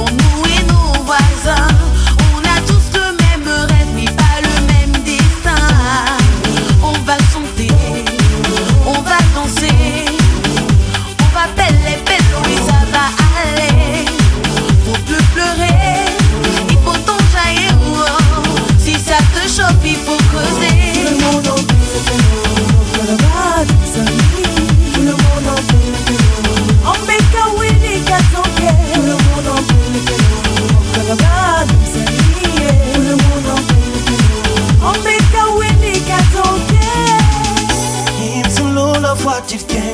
我。девке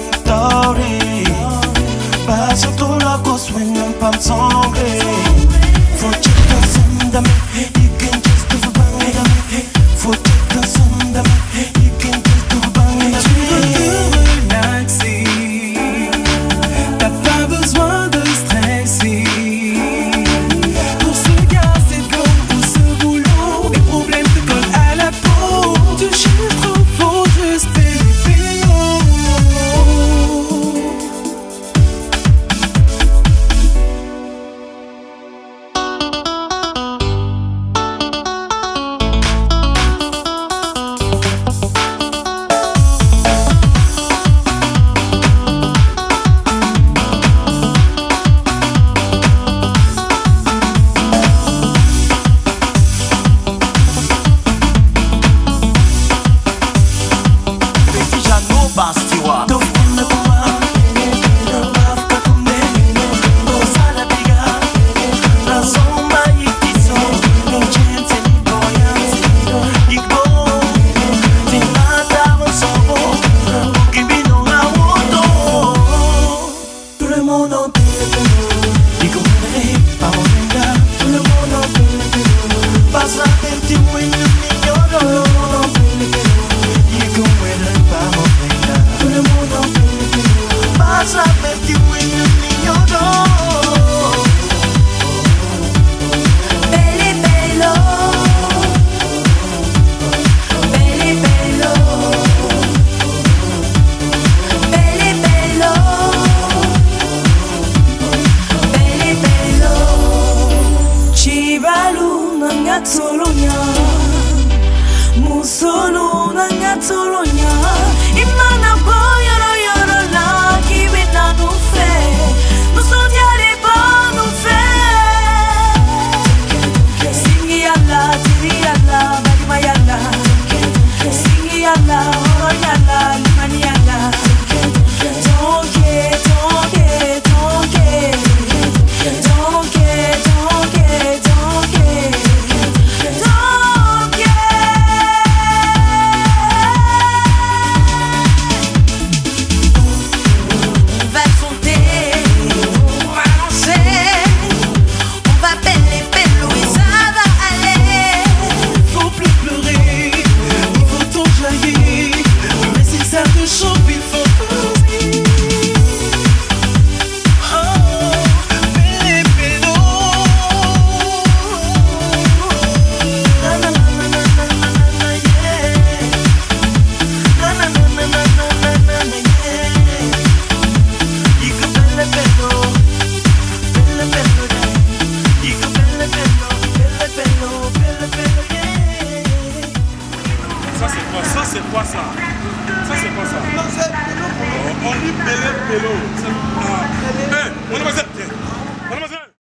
Passate il tuo 做荣耀。Ça c'est quoi ça? Ça c'est quoi ça? On dit Pélé, Pélo. Ah. On